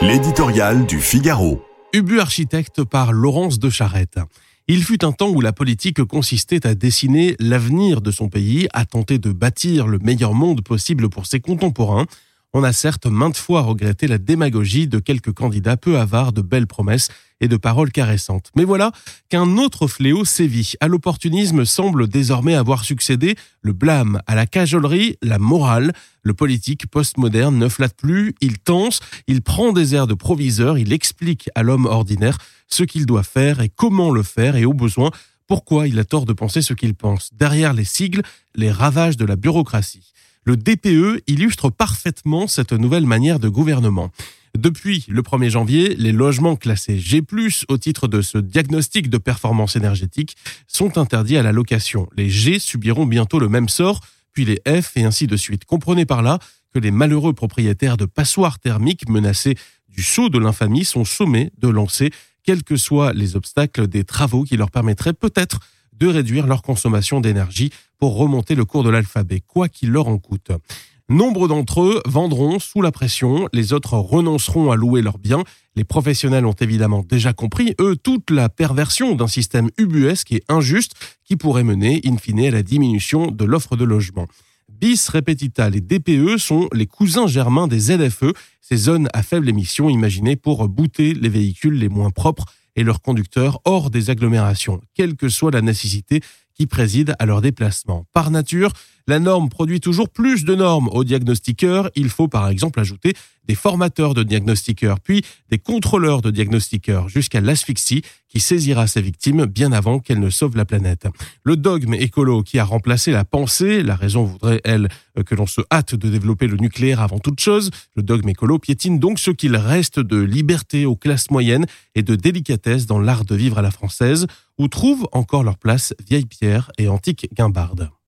L'éditorial du Figaro. Ubu architecte par Laurence de Charette. Il fut un temps où la politique consistait à dessiner l'avenir de son pays, à tenter de bâtir le meilleur monde possible pour ses contemporains. On a certes maintes fois regretté la démagogie de quelques candidats peu avares de belles promesses et de paroles caressantes. Mais voilà qu'un autre fléau sévit. À l'opportunisme semble désormais avoir succédé le blâme, à la cajolerie, la morale. Le politique postmoderne ne flatte plus, il tense, il prend des airs de proviseur, il explique à l'homme ordinaire ce qu'il doit faire et comment le faire et au besoin pourquoi il a tort de penser ce qu'il pense. Derrière les sigles, les ravages de la bureaucratie. Le DPE illustre parfaitement cette nouvelle manière de gouvernement. Depuis le 1er janvier, les logements classés G+, au titre de ce diagnostic de performance énergétique, sont interdits à la location. Les G subiront bientôt le même sort, puis les F et ainsi de suite. Comprenez par là que les malheureux propriétaires de passoires thermiques menacés du saut de l'infamie sont sommés de lancer, quels que soient les obstacles, des travaux qui leur permettraient peut-être de réduire leur consommation d'énergie pour remonter le cours de l'alphabet, quoi qu'il leur en coûte. Nombre d'entre eux vendront sous la pression, les autres renonceront à louer leurs biens. Les professionnels ont évidemment déjà compris, eux, toute la perversion d'un système ubuesque et injuste qui pourrait mener, in fine, à la diminution de l'offre de logement. Bis repetita, les DPE sont les cousins germains des ZFE, ces zones à faible émission imaginées pour booter les véhicules les moins propres et leurs conducteurs hors des agglomérations, quelle que soit la nécessité qui préside à leur déplacement. Par nature, la norme produit toujours plus de normes aux diagnostiqueurs. Il faut par exemple ajouter des formateurs de diagnostiqueurs, puis des contrôleurs de diagnostiqueurs, jusqu'à l'asphyxie qui saisira ses victimes bien avant qu'elles ne sauvent la planète. Le dogme écolo qui a remplacé la pensée, la raison voudrait, elle, que l'on se hâte de développer le nucléaire avant toute chose, le dogme écolo piétine donc ce qu'il reste de liberté aux classes moyennes et de délicatesse dans l'art de vivre à la française, où trouvent encore leur place vieille pierre et antique guimbarde.